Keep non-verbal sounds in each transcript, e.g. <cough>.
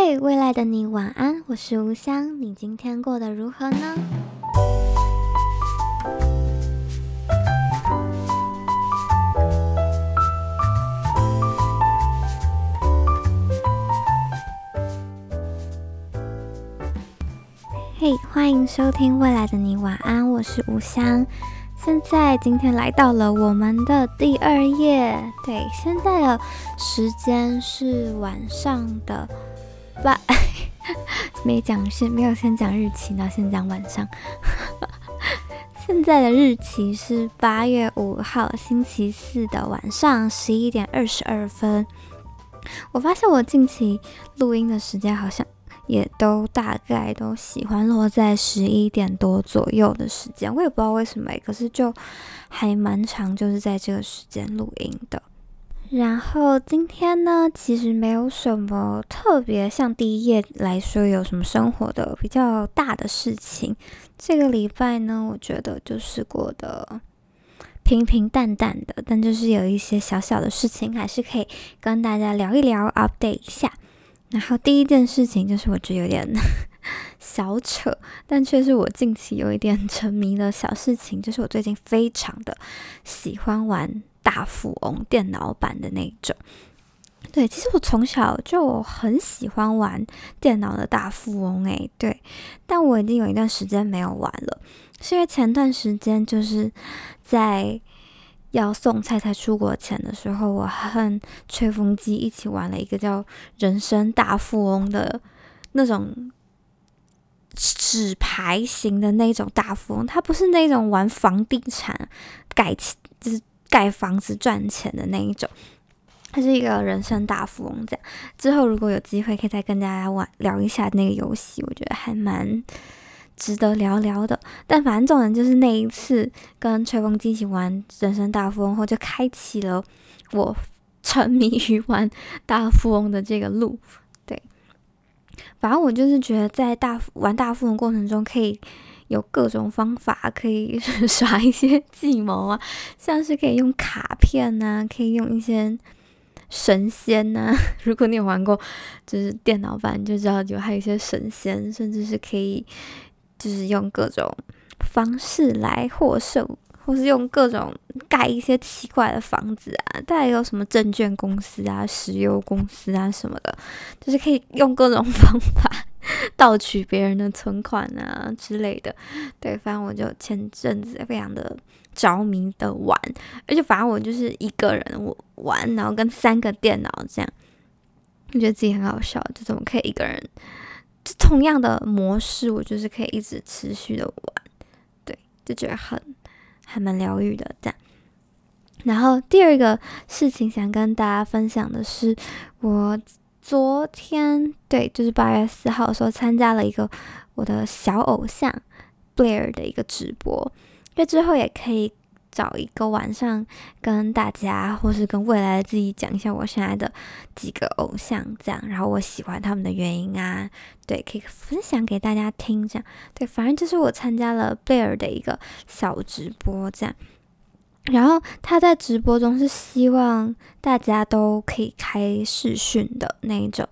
嘿未来的你晚安，我是吴香，你今天过得如何呢？嘿欢迎收听未来的你晚安，我是吴香。现在今天来到了我们的第二页，对，现在的时间是晚上的八，<laughs> 没讲先，没有先讲日期，然后先讲晚上。现在的日期是八月五号星期四的晚上十一点二十二分。我发现我近期录音的时间好像。也都大概都喜欢落在十一点多左右的时间，我也不知道为什么，可是就还蛮长，就是在这个时间录音的。然后今天呢，其实没有什么特别，像第一页来说有什么生活的比较大的事情。这个礼拜呢，我觉得就是过得平平淡淡的，但就是有一些小小的事情，还是可以跟大家聊一聊，update 一下。然后第一件事情就是我觉得有点 <laughs> 小扯，但却是我近期有一点沉迷的小事情，就是我最近非常的喜欢玩大富翁电脑版的那种。对，其实我从小就很喜欢玩电脑的大富翁，诶，对，但我已经有一段时间没有玩了，是因为前段时间就是在。要送菜菜出国前的时候，我和吹风机一起玩了一个叫《人生大富翁》的那种纸牌型的那种大富翁。它不是那种玩房地产改就是盖房子赚钱的那一种，它是一个人生大富翁。这样之后如果有机会，可以再跟大家玩聊一下那个游戏，我觉得还蛮。值得聊聊的，但反正重点就是那一次跟吹风机一起玩《人生大富翁》后，就开启了我沉迷于玩大富翁的这个路。对，反正我就是觉得在大玩大富翁过程中，可以有各种方法，可以 <laughs> 耍一些计谋啊，像是可以用卡片啊，可以用一些神仙啊。<laughs> 如果你有玩过就是电脑版，就知道有还有一些神仙，甚至是可以。就是用各种方式来获胜，或是用各种盖一些奇怪的房子啊，大概有什么证券公司啊、石油公司啊什么的，就是可以用各种 <laughs> 方法 <laughs> 盗取别人的存款啊之类的。对，反正我就前阵子非常的着迷的玩，而且反正我就是一个人我玩，然后跟三个电脑这样，我觉得自己很好笑，就怎么可以一个人。就同样的模式，我就是可以一直持续的玩，对，就觉得很还蛮疗愈的这样。然后第二个事情想跟大家分享的是，我昨天对，就是八月四号的时候参加了一个我的小偶像 Blair 的一个直播，因为之后也可以。找一个晚上跟大家，或是跟未来的自己讲一下我现在的几个偶像，这样，然后我喜欢他们的原因啊，对，可以分享给大家听，这样，对，反正就是我参加了贝尔的一个小直播，这样，然后他在直播中是希望大家都可以开视讯的那一种，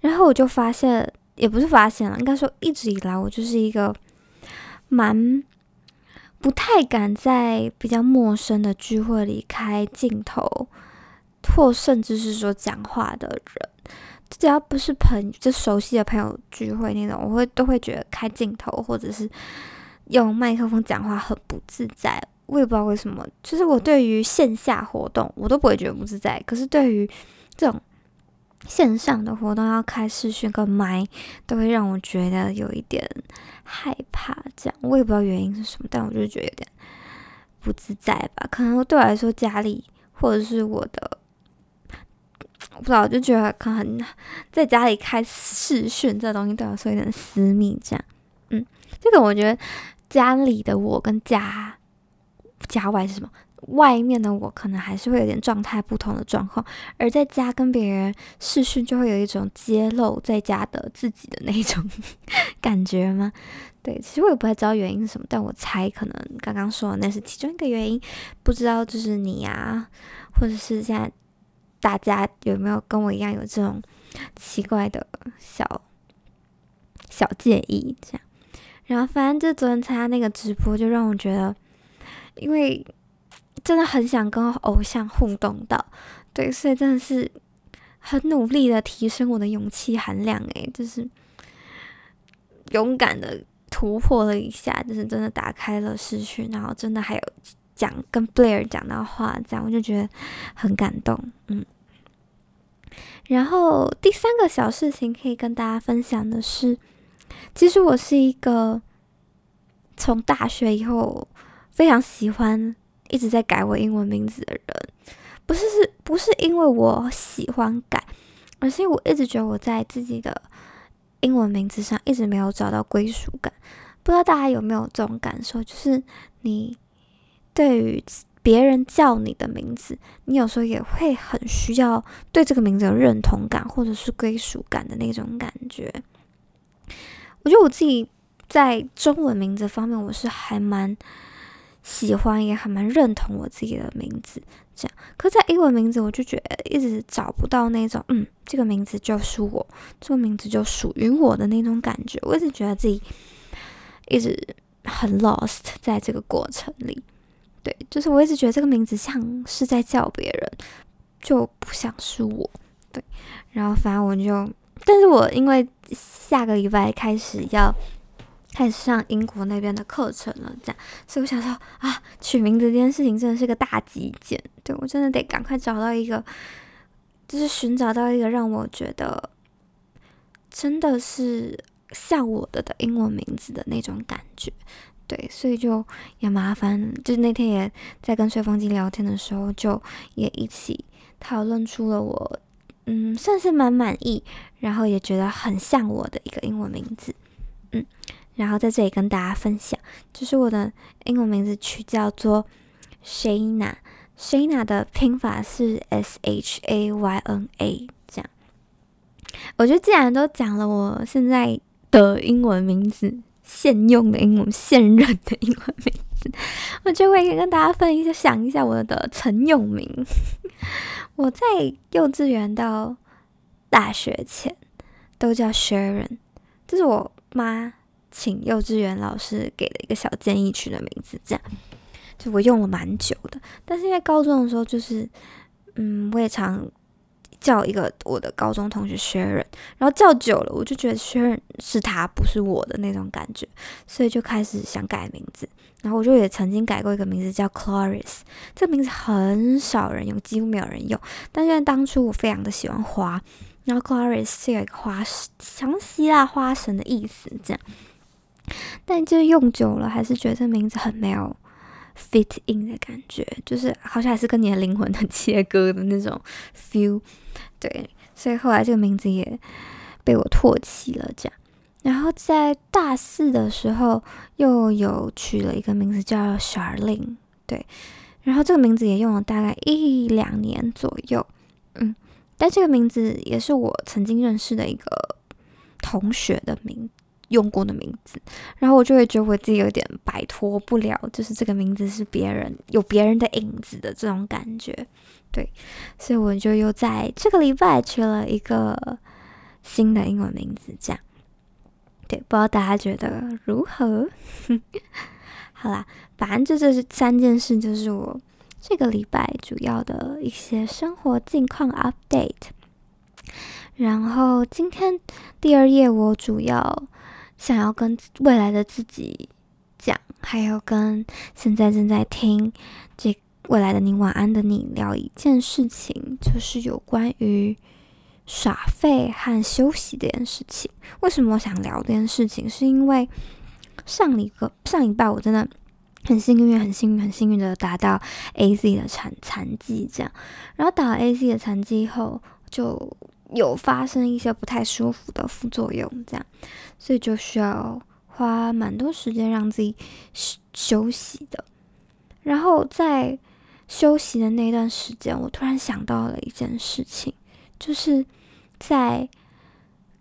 然后我就发现，也不是发现了，应该说一直以来我就是一个蛮。不太敢在比较陌生的聚会里开镜头，或甚至是说讲话的人，只要不是朋就熟悉的朋友聚会那种，我会都会觉得开镜头或者是用麦克风讲话很不自在。我也不知道为什么，就是我对于线下活动我都不会觉得不自在，可是对于这种线上的活动要开视讯跟麦，都会让我觉得有一点。害怕这样，我也不知道原因是什么，但我就觉得有点不自在吧。可能对我来说，家里或者是我的，我不知道，就觉得可能在家里开视讯这东西对我来说有点私密。这样，嗯，这个我觉得家里的我跟家家外是什么？外面的我可能还是会有点状态不同的状况，而在家跟别人视讯就会有一种揭露在家的自己的那种 <laughs> 感觉吗？对，其实我也不太知道原因是什么，但我猜可能刚刚说的那是其中一个原因。不知道就是你啊，或者是现在大家有没有跟我一样有这种奇怪的小小介意这样。然后反正就昨天参加那个直播，就让我觉得，因为真的很想跟偶像互动到，对，所以真的是很努力的提升我的勇气含量，诶，就是勇敢的突破了一下，就是真的打开了视讯，然后真的还有讲跟 Blair 讲到话，这样我就觉得很感动，嗯。然后第三个小事情可以跟大家分享的是。其实我是一个从大学以后非常喜欢一直在改我英文名字的人，不是是不是因为我喜欢改，而是因为我一直觉得我在自己的英文名字上一直没有找到归属感。不知道大家有没有这种感受？就是你对于别人叫你的名字，你有时候也会很需要对这个名字有认同感或者是归属感的那种感觉。我觉得我自己在中文名字方面，我是还蛮喜欢，也还蛮认同我自己的名字。这样，可在英文名字，我就觉得一直找不到那种，嗯，这个名字就是我，这个名字就属于我的那种感觉。我一直觉得自己一直很 lost 在这个过程里。对，就是我一直觉得这个名字像是在叫别人，就不像是我。对，然后反正我就。但是我因为下个礼拜开始要开始上英国那边的课程了，这样，所以我想说啊，取名字这件事情真的是个大极简，对，我真的得赶快找到一个，就是寻找到一个让我觉得真的是像我的的英文名字的那种感觉，对，所以就也麻烦，就是那天也在跟吹风机聊天的时候，就也一起讨论出了我。嗯，算是蛮满意，然后也觉得很像我的一个英文名字，嗯，然后在这里跟大家分享，就是我的英文名字取叫做 Shayna，Shayna 的拼法是 S H A Y N A，这样。我觉得既然都讲了我现在的英文名字，现用的英文，现任的英文名字，我就会跟大家分享，一下我的曾用名。我在幼稚园到大学前都叫 Sharon，这是我妈请幼稚园老师给的一个小建议取的名字，这样就我用了蛮久的。但是因为高中的时候，就是嗯，我也常叫一个我的高中同学 Sharon，然后叫久了，我就觉得 Sharon 是他，不是我的那种感觉，所以就开始想改名字。然后我就也曾经改过一个名字叫 Clarice，这个名字很少人用，几乎没有人用。但是因为当初我非常的喜欢花，然后 Clarice 是有一个花神，像希腊花神的意思这样。但就用久了，还是觉得这名字很没有 fit in 的感觉，就是好像还是跟你的灵魂很 <laughs> 切割的那种 feel。对，所以后来这个名字也被我唾弃了，这样。然后在大四的时候，又有取了一个名字叫 Charlene，对，然后这个名字也用了大概一两年左右，嗯，但这个名字也是我曾经认识的一个同学的名字用过的名字，然后我就会觉得我自己有点摆脱不了，就是这个名字是别人有别人的影子的这种感觉，对，所以我就又在这个礼拜取了一个新的英文名字，这样。对，不知道大家觉得如何？<laughs> 好啦，反正就这是三件事，就是我这个礼拜主要的一些生活近况 update。然后今天第二页，我主要想要跟未来的自己讲，还有跟现在正在听这未来的你晚安的你聊一件事情，就是有关于。耍废和休息这件事情，为什么我想聊这件事情？是因为上一个 <coughs> 上一拜我真的很幸运，很幸运，很幸运的达到 AZ 的残残疾，这样。然后打了 AZ 的残剂后，就有发生一些不太舒服的副作用，这样，所以就需要花蛮多时间让自己休息的。然后在休息的那段时间，我突然想到了一件事情。就是在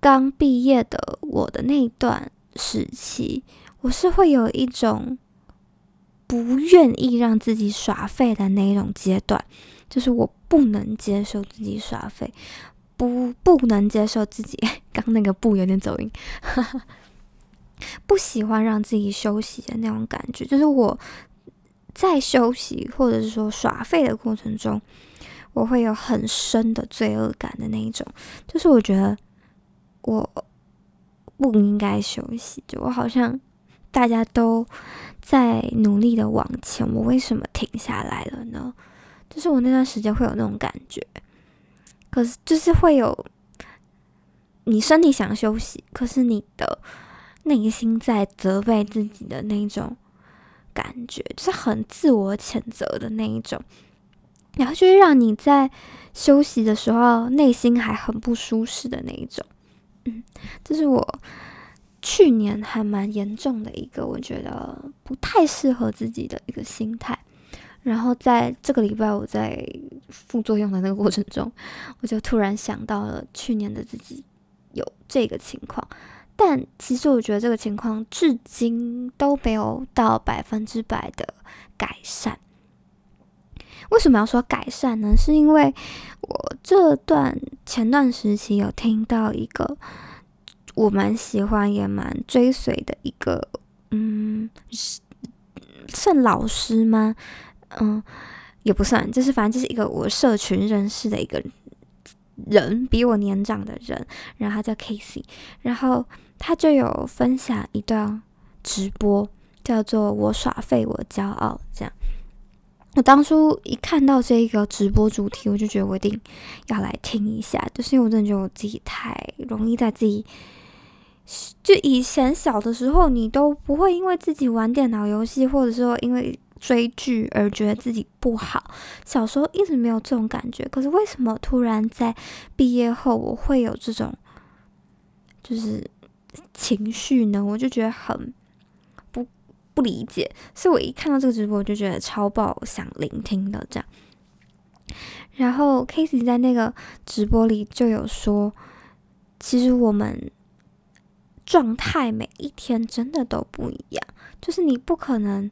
刚毕业的我的那一段时期，我是会有一种不愿意让自己耍废的那一种阶段，就是我不能接受自己耍废，不不能接受自己，<laughs> 刚那个不有点走音，<laughs> 不喜欢让自己休息的那种感觉，就是我在休息或者是说耍废的过程中，我会有很深的罪恶感的那一种，就是我觉得我不应该休息，就我好像大家都在努力的往前，我为什么停下来了呢？就是我那段时间会有那种感觉。可是，就是会有你身体想休息，可是你的内心在责备自己的那种感觉，就是很自我谴责的那一种，然后就是让你在休息的时候内心还很不舒适的那一种。嗯，这是我去年还蛮严重的一个，我觉得不太适合自己的一个心态。然后在这个礼拜，我在副作用的那个过程中，我就突然想到了去年的自己有这个情况，但其实我觉得这个情况至今都没有到百分之百的改善。为什么要说改善呢？是因为我这段前段时期有听到一个我蛮喜欢也蛮追随的一个，嗯，算老师吗？嗯，也不算，就是反正就是一个我社群认识的一个人，比我年长的人，然后他叫 Casey，然后他就有分享一段直播，叫做“我耍废，我骄傲”这样。我当初一看到这一个直播主题，我就觉得我一定要来听一下，就是因为我真的觉得我自己太容易在自己，就以前小的时候，你都不会因为自己玩电脑游戏，或者说因为。追剧而觉得自己不好，小时候一直没有这种感觉。可是为什么突然在毕业后我会有这种就是情绪呢？我就觉得很不不理解。所以我一看到这个直播，我就觉得超爆想聆听的这样。然后 Casey 在那个直播里就有说，其实我们状态每一天真的都不一样，就是你不可能。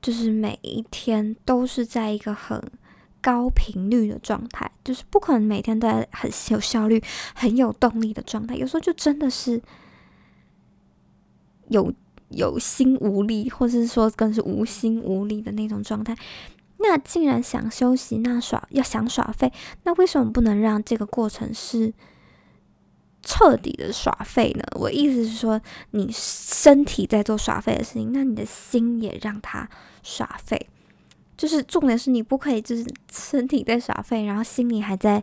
就是每一天都是在一个很高频率的状态，就是不可能每天都在很有效率、很有动力的状态。有时候就真的是有有心无力，或者是说更是无心无力的那种状态。那既然想休息，那耍要想耍废，那为什么不能让这个过程是彻底的耍废呢？我意思是说，你身体在做耍废的事情，那你的心也让它耍废。就是重点是你不可以，就是身体在耍废，然后心里还在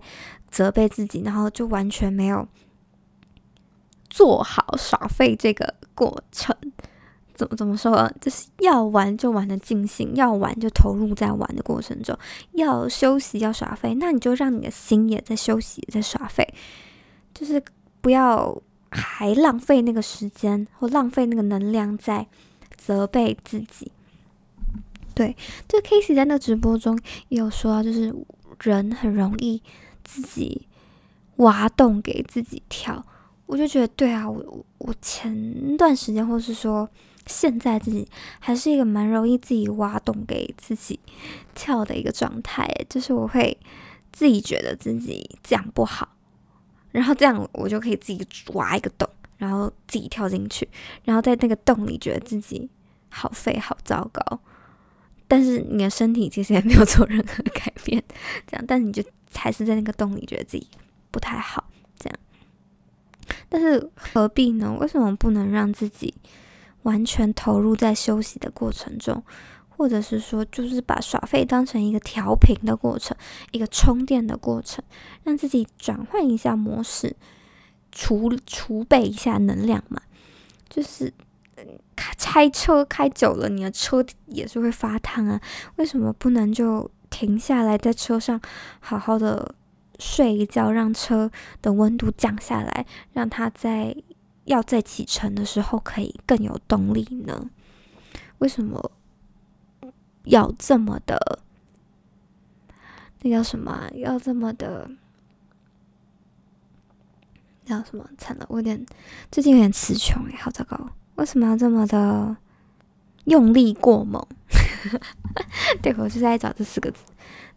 责备自己，然后就完全没有做好耍废这个过程。怎么怎么说？就是要玩就玩的尽兴，要玩就投入在玩的过程中，要休息要耍废，那你就让你的心也在休息，在耍废，就是。不要还浪费那个时间或浪费那个能量在责备自己。对，就 Casey 在那个直播中也有说到，就是人很容易自己挖洞给自己跳。我就觉得，对啊，我我前段时间或是说现在自己还是一个蛮容易自己挖洞给自己跳的一个状态，就是我会自己觉得自己这样不好。然后这样，我就可以自己挖一个洞，然后自己跳进去，然后在那个洞里觉得自己好废、好糟糕。但是你的身体其实也没有做任何改变，这样，但你就还是在那个洞里觉得自己不太好，这样。但是何必呢？为什么不能让自己完全投入在休息的过程中？或者是说，就是把耍废当成一个调频的过程，一个充电的过程，让自己转换一下模式，储储备一下能量嘛。就是开车开久了，你的车也是会发烫啊。为什么不能就停下来，在车上好好的睡一觉，让车的温度降下来，让它在要再启程的时候可以更有动力呢？为什么？要这么的，那叫什么？要这么的，叫什么？惨了，我有点最近有点词穷哎，好糟糕！为什么要这么的用力过猛？<laughs> 对，我是在找这四个字。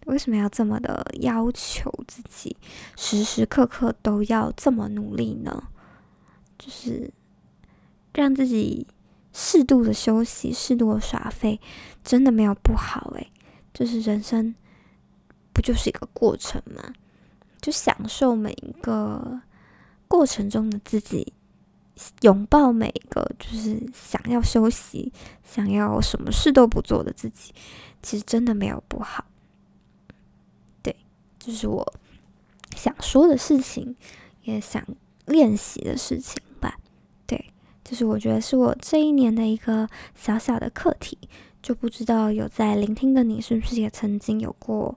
为什么要这么的要求自己，时时刻刻都要这么努力呢？就是让自己适度的休息，适度的耍废，真的没有不好诶。就是人生不就是一个过程吗？就享受每一个过程中的自己，拥抱每一个就是想要休息、想要什么事都不做的自己，其实真的没有不好。对就是我想说的事情，也想练习的事情。就是我觉得是我这一年的一个小小的课题。就不知道有在聆听的你，是不是也曾经有过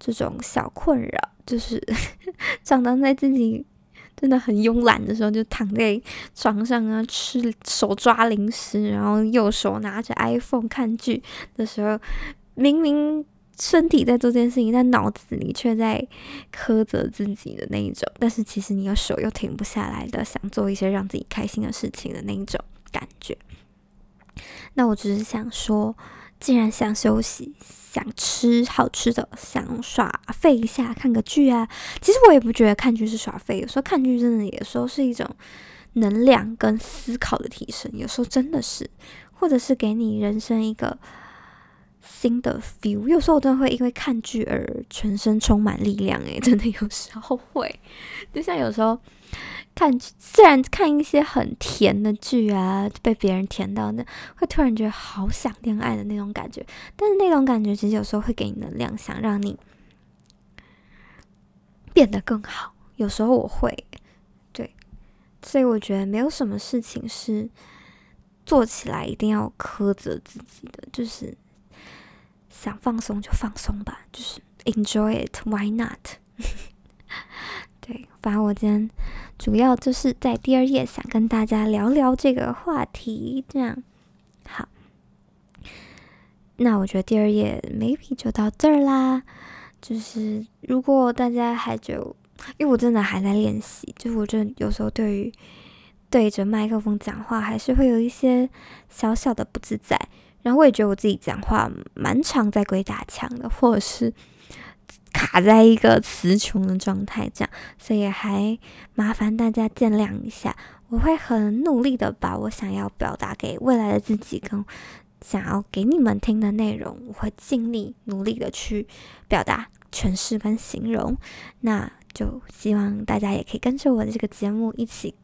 这种小困扰？就是 <laughs> 常常在自己真的很慵懒的时候，就躺在床上啊，吃手抓零食，然后右手拿着 iPhone 看剧的时候，明明。身体在做这件事情，但脑子里却在苛责自己的那一种。但是其实你的手又停不下来的，想做一些让自己开心的事情的那一种感觉。那我只是想说，既然想休息，想吃好吃的，想耍废一下，看个剧啊。其实我也不觉得看剧是耍废，有时候看剧真的有时候是一种能量跟思考的提升，有时候真的是，或者是给你人生一个。新的 feel，有时候我真的会因为看剧而全身充满力量，诶，<laughs> 真的有时候会，就像有时候看，虽然看一些很甜的剧啊，被别人甜到那，会突然觉得好想恋爱的那种感觉，但是那种感觉其实有时候会给你能量，想让你变得更好。有时候我会，对，所以我觉得没有什么事情是做起来一定要苛责自己的，就是。想放松就放松吧，就是 enjoy it，why not？<laughs> 对，反正我今天主要就是在第二页想跟大家聊聊这个话题，这样好。那我觉得第二页 maybe 就到这儿啦。就是如果大家还就，因为我真的还在练习，就我真的有时候对于对着麦克风讲话，还是会有一些小小的不自在。然后我也觉得我自己讲话蛮常在鬼打墙的，或者是卡在一个词穷的状态，这样，所以还麻烦大家见谅一下。我会很努力的把我想要表达给未来的自己跟想要给你们听的内容，我会尽力努力的去表达、诠释跟形容。那就希望大家也可以跟着我的这个节目一起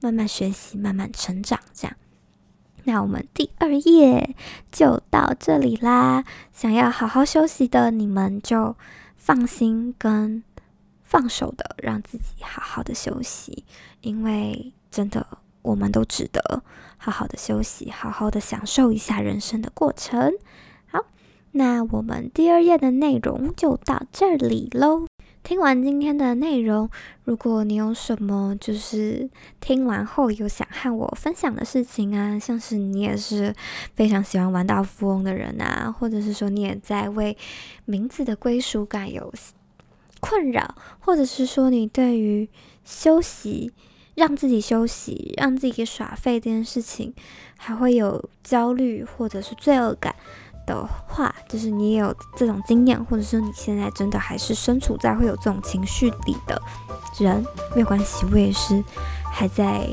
慢慢学习、慢慢成长，这样。那我们第二页就到这里啦。想要好好休息的你们就放心跟放手的，让自己好好的休息，因为真的我们都值得好好的休息，好好的享受一下人生的过程。好，那我们第二页的内容就到这里喽。听完今天的内容，如果你有什么就是听完后有想和我分享的事情啊，像是你也是非常喜欢玩大富翁的人啊，或者是说你也在为名字的归属感有困扰，或者是说你对于休息，让自己休息，让自己给耍废这件事情还会有焦虑或者是罪恶感。的话，就是你也有这种经验，或者说你现在真的还是身处在会有这种情绪里的人，没有关系，我也是还在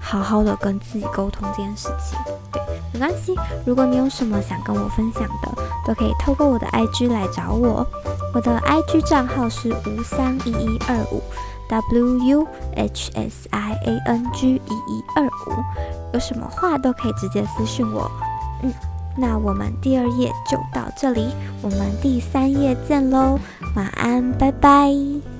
好好的跟自己沟通这件事情，对，没关系。如果你有什么想跟我分享的，都可以透过我的 IG 来找我，我的 IG 账号是吴三一一二五，W U H S I A N G 一一二五，有什么话都可以直接私讯我，嗯。那我们第二页就到这里，我们第三页见喽，晚安，拜拜。